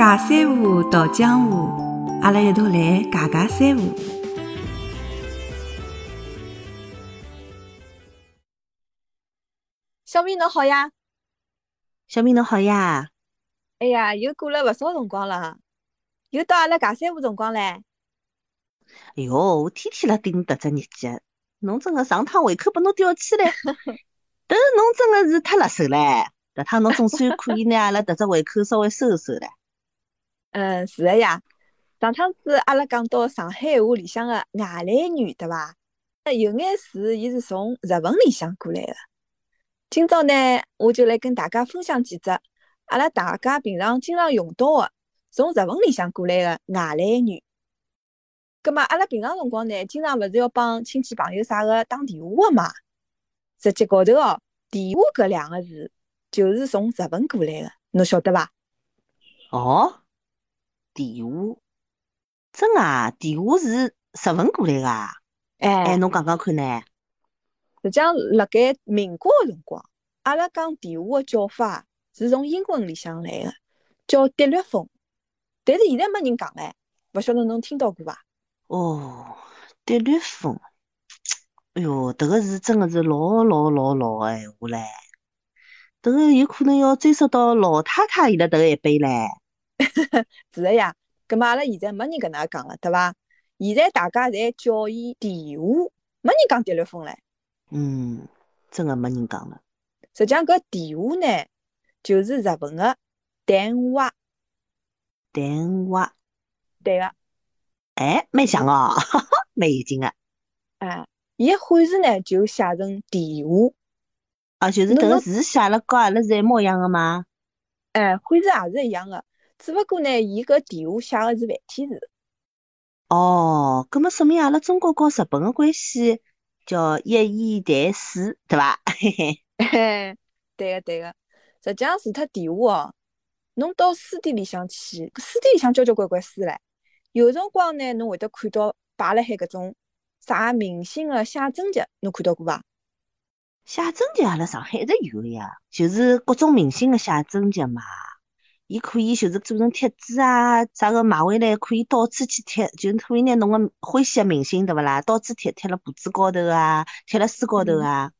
假三胡，到江湖，阿拉一道来假假三胡。小明侬好呀，小明侬好呀，哎呀，又过了勿少辰光了，又到阿拉假三胡辰光唻。哎哟，我天天辣盯迭只日记，侬真个上趟胃口拨侬吊起来，但是侬真个是太辣手唻。迭趟侬总算可以拿阿拉迭只胃口稍微收收唻。嗯，是个呀。上趟子阿拉讲到上海话里向个外来语，对伐？有眼词伊是从日文里向过来个。今朝呢，我就来跟大家分享几只阿拉大家平常经常用到个从日文里向过来个外来语。葛末阿拉平常辰光呢，经常勿是要帮亲戚朋友啥个打电话个嘛？实际高头哦，电话搿两个字就是从日文过来个，侬晓得伐？哦，电话，真啊？电话是日文过来个啊？哎，哎，侬讲讲看呢？实际上，辣盖民国个辰光，阿拉讲电话个叫法是从英文里向来个，叫 telephone。但是现在没人讲唻，勿晓得侬听到过伐？哦，滴绿风，哎哟，迭个是真个是老老老老个闲话唻。迭个有可能要追溯到老太太伊拉迭个一辈唻。是个呀。葛末阿拉现在没人搿能介讲了，对伐？现在大家侪叫伊电话，没人讲 telephone 唻。嗯，真个没人讲了。实际上搿电话呢，就是日文个电话，电话，对个。哎，蛮像哦，蛮有劲个。哎，伊个汉字呢就写成电话，啊，就是迭个字写了跟阿拉是一模一样个吗？哎，汉字也是一样个，只勿过呢，伊搿电话写个是繁体字。哦，葛末说明阿拉中国和日本个关系叫一衣带水，对伐？嘿嘿。嘿，对个对个，实际上除脱电话哦，侬到书店里向去，搿书店里向交交关关书唻。有辰光呢，侬会得看到摆辣海搿种啥明星个写真集，侬看到过伐？写真集阿拉上海一直有个呀，就是各种明星个写真集嘛。伊可以就是做成贴纸啊，啥个买回来可以到处去贴，就是可以拿侬个欢喜个明星对勿啦，到处贴，贴辣簿子高头啊，贴辣书高头啊，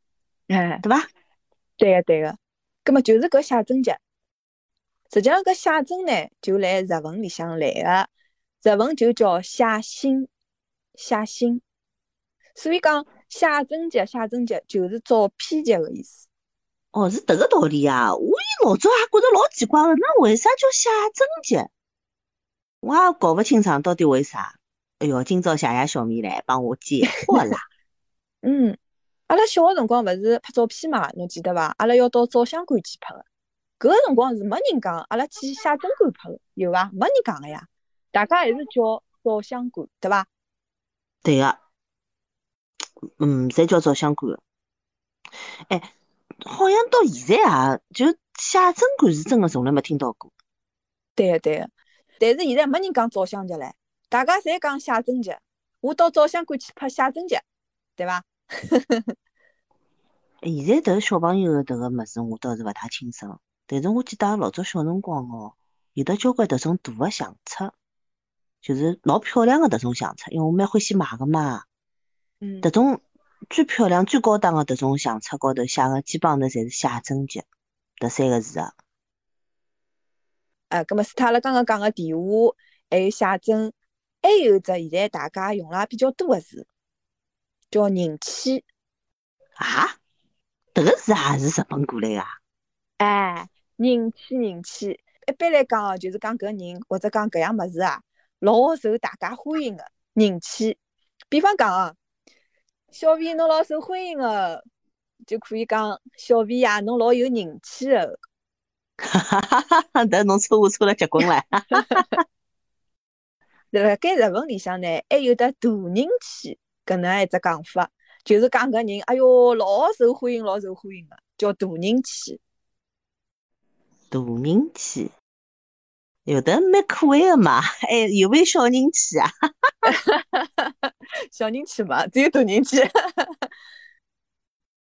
哎，对伐？对个对个，葛末就是搿写真集。实际上搿写真呢，就来日文里向来个，日文就叫写信，写信。所以讲写真集，写真集就是照片集个意思。哦，是迭个道理啊！我一老早也觉着老奇怪个，那为啥叫写真集？我也搞勿清爽到底为啥。哎哟，今朝谢谢小米来帮我解惑啦。嗯，阿拉小个辰光勿是拍照片嘛，侬记得伐？阿拉要到照相馆去拍个。搿个辰光是没人讲，阿拉去写真馆拍个，有伐？没人讲个呀，大家还是叫照相馆，对伐？对个，嗯，侪叫照相馆个。哎，好像到现在啊，就写真馆是真的从来没听到过。对个对个，但是现在没人讲照相集唻，大家侪讲写真集。我到照相馆去拍写真集，对伐？哎 现在迭个小朋友个迭个物事，我倒是勿太清爽。但是我记得老早小辰光哦，有得交关迭种大个相册，就是老漂亮个迭种相册，因为我蛮欢喜买个嘛。嗯迭种最漂亮、最高档的迭种相册高头写个，基本上头侪是写真集，迭三个字啊。啊，葛末除脱了刚刚讲个电话，还有写真，还有一只现在大家用了比较多个字，叫人气。啊，迭个字也是日本过来个啊。哎，人气人气，一般来讲哦，就是讲搿人或者讲搿样物事啊，老受大家欢迎个人气。比方讲哦，小 V 侬老受欢迎个，就可以讲小 V 呀，侬老有人气个。哈哈哈哈哈！侬错我错了结棍唻。辣盖日文里向呢，还有得大人气搿能一只讲法，就是讲搿人，哎哟，老受欢迎，老受欢迎个，叫大人气。大人气，有的蛮可爱的嘛，哎有没有小人气啊？小人气嘛，只有大人气。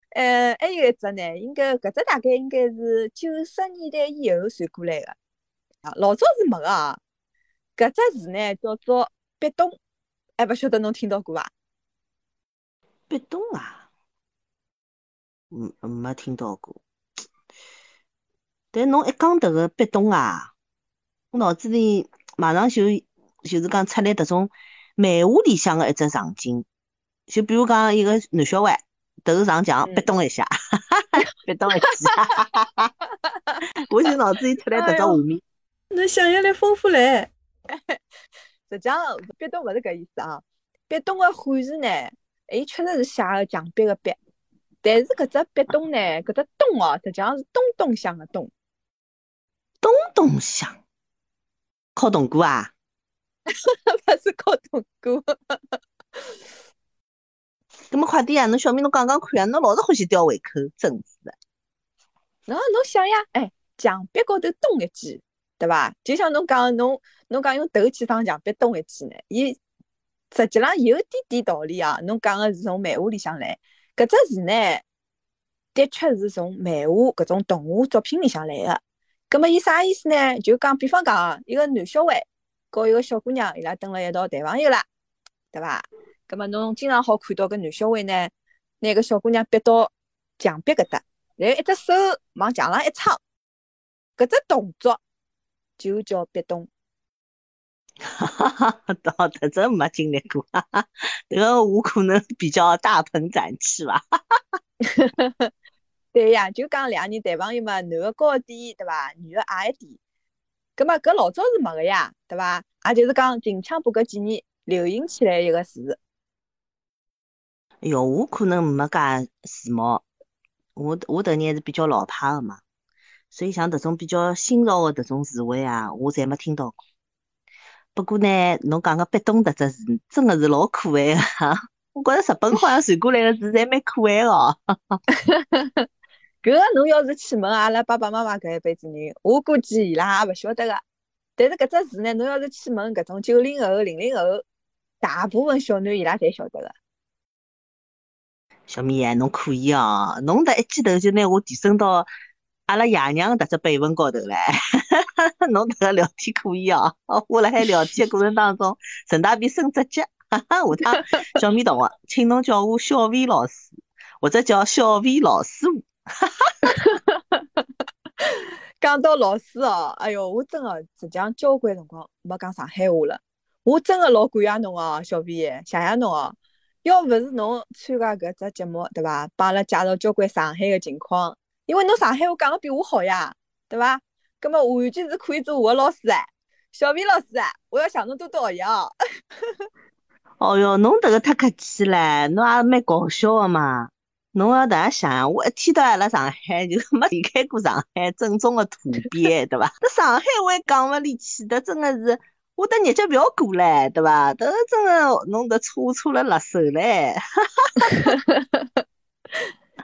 呃，还有一只呢，应该搿只大概应该是九十年代以后传过来的，啊，老早是没个啊。搿只字呢叫做壁咚，还勿晓得侬听到过伐？壁咚啊，嗯，没听到过。但侬一讲迭个壁咚啊，我脑子里马上就就是讲出来迭种漫画里向个一只场景，就比如讲一个男小孩头上墙壁咚一下，壁咚一下，我就脑子里出来迭只画面。侬想象力丰富唻。实际上，壁咚勿是搿意思啊。壁咚个汉字呢，伊确实是写个墙壁个壁，但是搿只壁咚呢，搿只咚哦，实际上是咚咚响个咚。咚咚响，敲铜鼓啊？勿是敲铜鼓。搿么快点啊！侬小明侬讲讲看啊！侬老是欢喜吊胃口，真是的。侬侬想呀，哎，墙壁高头咚一记。对伐？就像侬讲，侬侬讲用头去撞墙壁咚一记呢，伊实际上有点点道理啊。侬讲个是从漫画里向来，搿只字呢，的确是从漫画搿种动画作品里向来个。葛么伊啥意思呢？就讲，比方讲，一个男小孩和一个小姑娘，伊拉蹲辣一道谈朋友啦，对伐？葛末侬经常好看到搿男小孩呢，拿个小姑娘逼到墙壁搿搭，然后一只手往墙上一撑，搿只动作。就叫壁咚，哈哈哈！倒的真没经历过，哈哈，这个我可能比较大鹏展翅吧，哈哈哈。对呀，就讲两个人谈朋友嘛，男的高一点，对伐？女的矮一点，葛么搿老早是没个呀，对伐？也就是讲近腔部搿几年流行起来一个词。哎哟，我可能没介时髦，我我迭年是比较老派个嘛。所以像迭种比较新潮的迭种词汇啊，我侪没听到过。不过呢，侬讲个壁咚迭只字，真的是老可爱个。我觉着日本好像传过来个字侪蛮可爱哦。搿侬要是去问阿拉爸爸妈妈搿一辈子人，我估计伊拉也勿晓得个。但是搿只事呢，侬要是去问搿种九零后、零零后，大部分小囡伊拉侪晓得个。小米侬可以哦，侬迭一记头就拿我提升到。阿拉爷娘迭只辈分高头唻，侬迭个聊天可以哦。我辣海聊天过程当中，顺大便升职级，下趟小米同学，请侬叫我小 V 老师，或者叫小 V 老师傅。讲到老师哦，哎哟，我真的实际上交关辰光没讲上海话了。我真的老感谢侬哦，小 V，谢谢侬哦。要勿是侬参加搿只节目，对伐？帮阿拉介绍交关上海个情况。因为侬上海话讲的比我好呀，对伐？葛么完全是可以做我的老师哎，小魏老师哎，我要向侬多多学习哦。哦哟，侬迭个太客气了，侬也蛮搞笑的嘛。侬要迭样想，我一天到晚辣上海，就没离开过上海正宗的土鳖，对伐？这上海话讲勿离去，的真的是我的日脚勿要过唻，对伐？迭个真个弄得错错了辣手唻。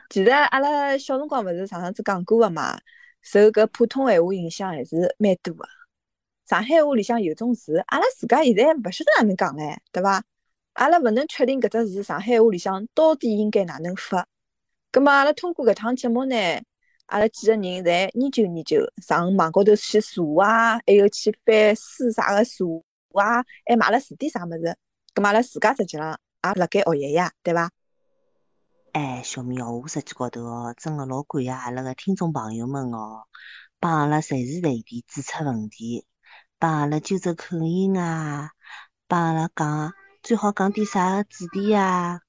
其实阿拉小辰光勿是上上次讲过个嘛，受搿普通闲话影响还是蛮多个。上海话里向有种字，阿拉自家现在勿晓得哪能讲唻，对伐？阿拉勿能确定搿只字上海话里向到底应该哪能发。葛末阿拉通过搿趟节目呢，阿拉几个人侪研究研究，上网高头去查啊，还有去翻书啥个查啊，还买了字典啥物事。葛末阿拉自家实际浪也辣盖学习呀，对伐？哎，小米哦，我实际高头哦，真的老感谢阿拉个听众朋友们哦，帮阿拉随时随地指出问题，帮阿拉纠正口音啊，帮阿拉讲最好讲点啥个主题啊，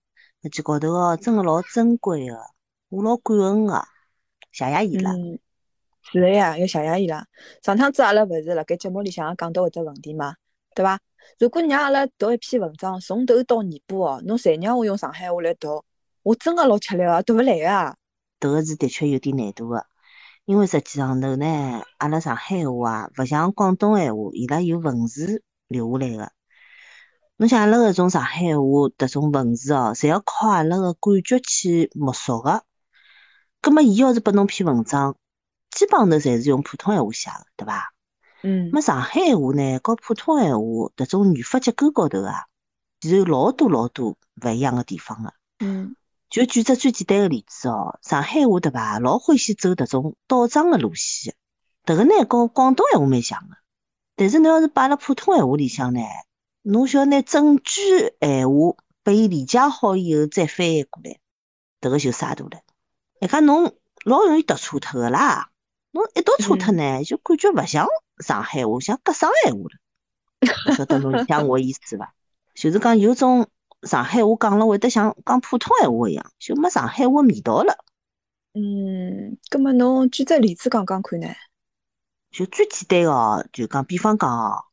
实际高头哦，真的老珍贵个，我老感恩个，谢谢伊拉。嗯，是的呀，要谢谢伊拉。上趟子阿拉勿是辣盖节目里向也讲到搿只问题嘛，对伐？如果让阿拉读一篇文章，从头到尾巴哦，侬侪让我用上海话来读。我真个老吃力个，读勿来啊。迭个是的确有点难度个，因为实际上头呢，阿拉上海话啊，勿像广东闲话，伊拉有文字留下来个。侬像阿拉搿种上海话，迭种文字哦，侪要靠阿拉个感觉去摸索个。葛末伊要是拨侬篇文章，基本上头侪是用普通闲话写个，对伐？嗯。么上海话呢，和普通闲话迭种语法结构高头啊，其实有老多老多勿一样个地方个。嗯。就举只最简单个例子哦，上海话对伐？老欢喜走迭种倒装个路线，迭个呢跟广东闲话蛮像个，但是侬要是摆辣普通闲话里向呢，侬需要拿整句闲话拨伊理解好以后再翻译过来，迭个就啥大了。一家侬老容易读错脱个啦，侬一读错脱呢，就感觉勿像上海话，像格上闲话了。勿晓得侬理解我意思伐？就是讲有种上海话讲了会得像讲普通闲话一样，就没上海话味道了。嗯，葛末侬举只例子讲讲看呢？就最简单个哦，就讲比方讲哦，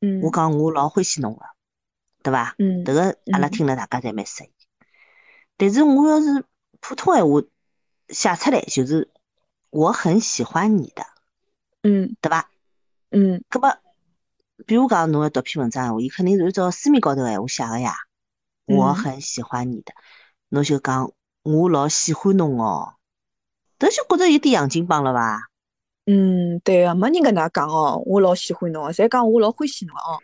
嗯，我讲我老欢喜侬个，对伐？嗯迭个阿拉听了大家侪蛮适意。但是我要是普通闲话写出来，就是我很喜欢你的，嗯对吧？嗯葛么，比如讲侬要读篇文章闲话，伊肯定是按照书面高头闲话写个呀。我嗯很喜欢你的，侬就讲我老喜欢侬哦，迭就觉着有点洋泾浜了伐？嗯，对个，没人搿能介讲哦，我老喜欢侬个，侪讲我老欢喜侬个哦。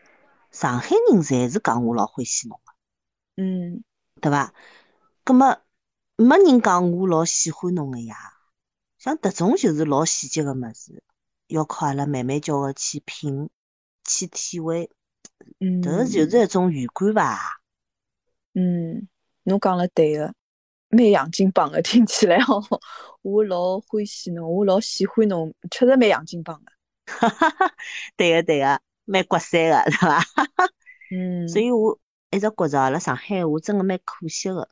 上海人侪是讲我老欢喜侬个，嗯对伐？葛末没人讲我老喜欢侬个呀。像迭种就是老细节个物事，要靠阿拉慢慢叫个去品、去体会，嗯，迭个就是一种语感伐？嗯，侬讲了对个，蛮洋泾浜个，听起来哦，我老欢喜侬，我老喜欢侬，确实蛮洋泾浜个。哈哈哈，对个对个，蛮刮三个，对伐？嗯，所以我一直觉着阿拉上海话真个蛮可惜个，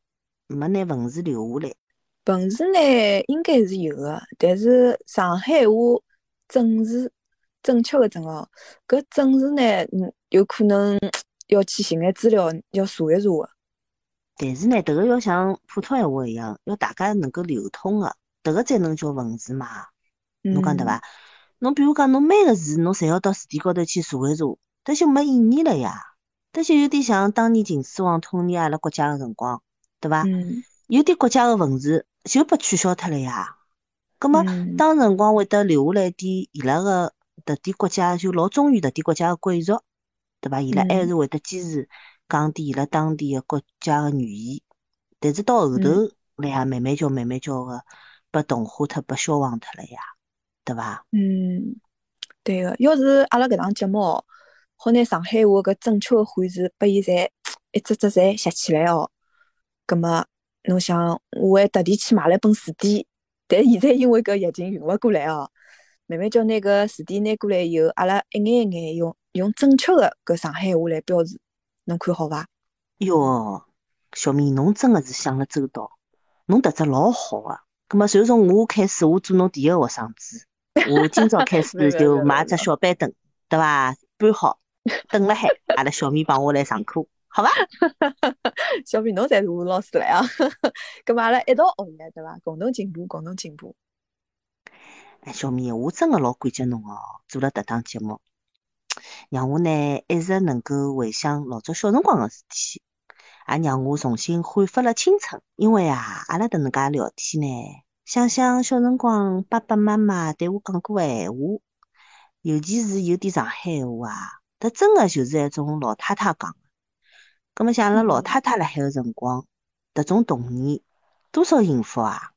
没拿文字留下来。文字呢应该是有个，但是上海话正字正确个正哦，搿正字呢，嗯，有可能 要去寻眼资料，要查一查个。但是呢，迭个要像普通闲话一样，要大家能够流通个，迭个才能叫文字嘛。侬讲对伐？侬比如讲，侬每个字侬侪要到字典高头去查一查，迭就没意义了呀。迭就有点像当年秦始皇统一阿拉国家个辰光，对伐？嗯有点国家个文字就被取消脱了呀。葛末嗯当辰光会得留下来点伊拉个迭点国家就老忠于迭点国家个贵族，对伐？伊拉还嗯是会得坚持讲点伊拉当地个国家个语言。但是到后头嗯来呀，慢慢叫慢慢叫个被同化脱、被消亡脱了呀，对伐？嗯，对个。要是阿拉搿档节目哦，好拿上海话搿正确个汉字拨伊侪 一只只侪写起来哦，葛么侬想，我还特地去买了一本词典，但现在因为搿疫情运勿过来哦，慢慢叫拿搿词典拿过来以后，阿拉一眼一眼用用正确个搿上海话来标示，侬看好伐？哟，小米，侬真个是想了周到，侬迭只老好个。葛末就从我开始，我做侬第一个学生子。我今朝开始就买只小板凳，对伐？搬好，等辣海，阿拉小米帮我来上课，好伐？小明侬才是我老师来啊！葛末阿拉一道学习，对伐？共同进步，共同进步。哎，小米，我真个老感激侬哦，做了迭档节目，让我呢一直能够回想老早小辰光个事体，也让我重新焕发了青春。因为啊，阿拉迭能介聊天呢，想想小辰光爸爸妈妈对我讲过个闲话，尤其是有点上海闲话啊，迭真个就是一种老太太讲个。葛末像阿拉老嗯太太辣海个辰光，迭种童年多少幸福啊！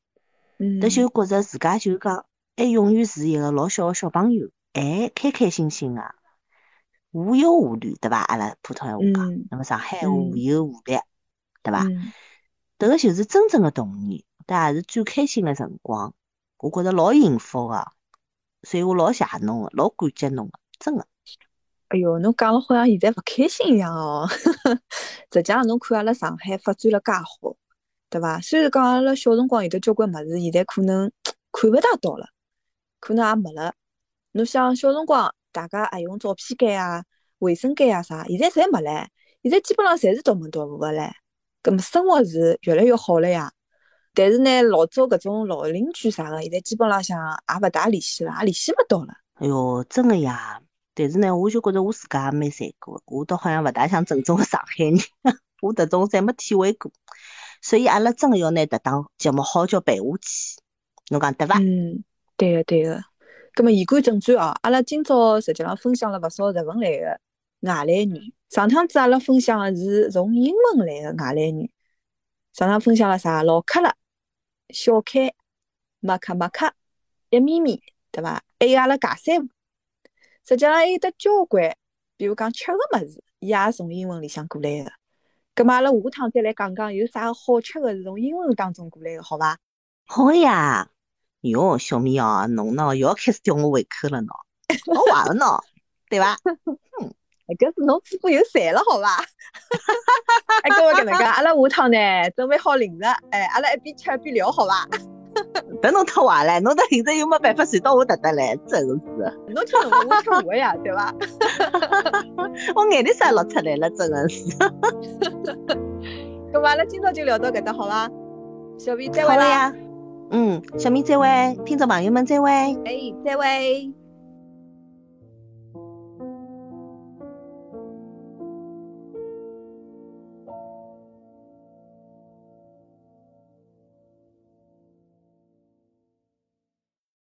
嗯，迭就觉着自家就讲还永远是一个老小个小朋友，还开开心心个，无忧无虑，对伐？阿拉普通闲话讲，嗯那么上海闲话嗯无忧无虑，对伐？嗯迭个就是真正个童年，但也是最开心个辰光。我觉着老幸福个，所以我老谢侬个，老感激侬个，真个。哎哟，侬讲了好像现在勿开心一样哦。实际上，侬看阿拉上海发展了介好，对伐？虽然讲阿拉小辰光有得交关物事，现在可能 看勿大到了，可能也没了。侬想小辰光大家还用照片间啊、卫生间啊啥，现在侪没唻。现在基本上侪是独门独户个唻。葛么生活是越来越好了呀。但是呢，老早搿种老邻居啥个，现在基本浪向也勿大联系了，也联系勿到了。哎哟，真个呀！但是呢，我就觉着我自家也蛮残酷个，我倒好像勿大像正宗个上海人，我迭种侪没体会过，所以阿拉真个要拿迭档节目好叫办下去，侬讲对伐？嗯，对个对个。葛么言归正传哦，阿拉今朝实际上分享了勿少日文来个外来语。上趟子阿拉分享个是从英文来个外来语。上趟分享了啥？老克了、小开、马卡马卡、一咪咪，对伐？还有阿拉尬三胡。实际上还有得交关，比如讲吃个物事，伊也从英文里向过来个。葛末阿拉下趟再来讲讲有啥个好吃个是从英文当中过来个，好伐？好个呀。哟，小米哦，侬喏又要开始吊我胃口了喏，我坏了喏，对伐？嗯，搿是侬嘴巴有馋了，好伐？哎，搿我搿能介，阿拉下趟呢准备好零食，哎，阿拉一边吃一边聊，好伐？别侬太坏了，侬到现在又没办法传到我搭搭来，真是。侬吃侬的，我吃我的呀，对伐？我眼泪水落出来了，真的是。咁阿拉今朝就聊到搿搭，好伐？小明再会呀。嗯，小米再会，听众朋友们再会。哎，再会。